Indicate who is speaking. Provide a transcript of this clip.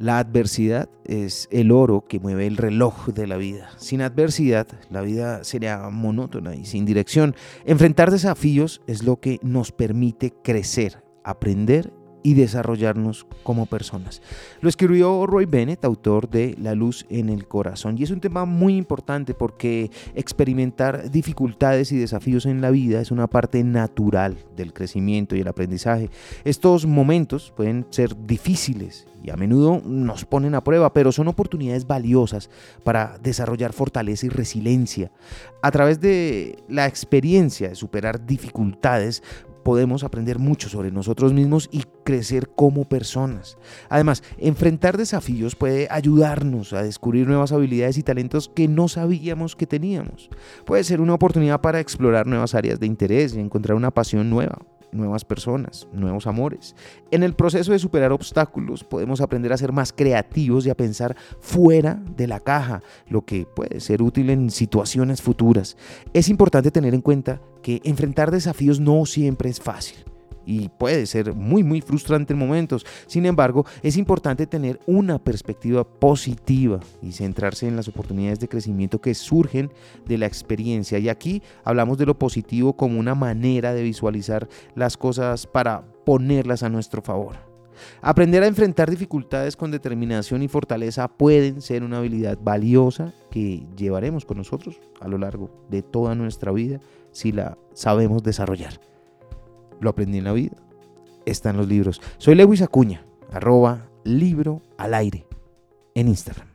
Speaker 1: La adversidad es el oro que mueve el reloj de la vida. Sin adversidad, la vida sería monótona y sin dirección. Enfrentar desafíos es lo que nos permite crecer, aprender y desarrollarnos como personas. Lo escribió Roy Bennett, autor de La luz en el corazón, y es un tema muy importante porque experimentar dificultades y desafíos en la vida es una parte natural del crecimiento y el aprendizaje. Estos momentos pueden ser difíciles y a menudo nos ponen a prueba, pero son oportunidades valiosas para desarrollar fortaleza y resiliencia. A través de la experiencia de superar dificultades, podemos aprender mucho sobre nosotros mismos y crecer como personas. Además, enfrentar desafíos puede ayudarnos a descubrir nuevas habilidades y talentos que no sabíamos que teníamos. Puede ser una oportunidad para explorar nuevas áreas de interés y encontrar una pasión nueva nuevas personas, nuevos amores. En el proceso de superar obstáculos podemos aprender a ser más creativos y a pensar fuera de la caja, lo que puede ser útil en situaciones futuras. Es importante tener en cuenta que enfrentar desafíos no siempre es fácil y puede ser muy muy frustrante en momentos. Sin embargo, es importante tener una perspectiva positiva y centrarse en las oportunidades de crecimiento que surgen de la experiencia. Y aquí hablamos de lo positivo como una manera de visualizar las cosas para ponerlas a nuestro favor. Aprender a enfrentar dificultades con determinación y fortaleza pueden ser una habilidad valiosa que llevaremos con nosotros a lo largo de toda nuestra vida si la sabemos desarrollar lo aprendí en la vida, está en los libros. Soy Lewis Acuña, arroba libro al aire en Instagram.